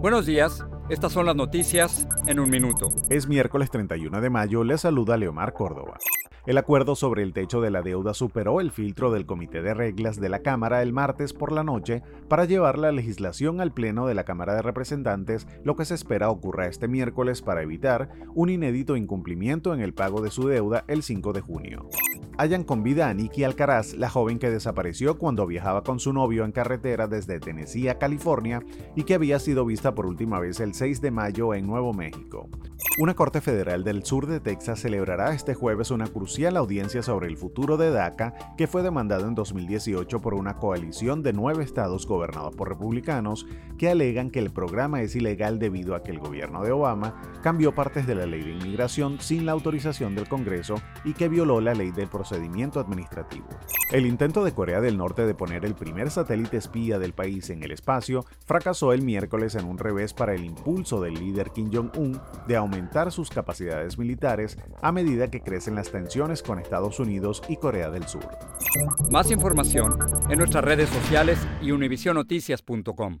Buenos días. Estas son las noticias en un minuto. Es miércoles 31 de mayo. Le saluda Leomar Córdoba. El acuerdo sobre el techo de la deuda superó el filtro del Comité de Reglas de la Cámara el martes por la noche para llevar la legislación al Pleno de la Cámara de Representantes, lo que se espera ocurra este miércoles para evitar un inédito incumplimiento en el pago de su deuda el 5 de junio. Hayan con vida a Nikki Alcaraz, la joven que desapareció cuando viajaba con su novio en carretera desde Tennessee a California y que había sido vista por última vez el 6 de mayo en Nuevo México. Una corte federal del sur de Texas celebrará este jueves una crucial audiencia sobre el futuro de DACA que fue demandado en 2018 por una coalición de nueve estados gobernados por republicanos que alegan que el programa es ilegal debido a que el gobierno de Obama cambió partes de la ley de inmigración sin la autorización del Congreso y que violó la ley del procedimiento administrativo. El intento de Corea del Norte de poner el primer satélite espía del país en el espacio fracasó el miércoles en un revés para el impulso del líder Kim Jong-un de aumentar sus capacidades militares a medida que crecen las tensiones con Estados Unidos y Corea del Sur. Más información en nuestras redes sociales y univisionoticias.com.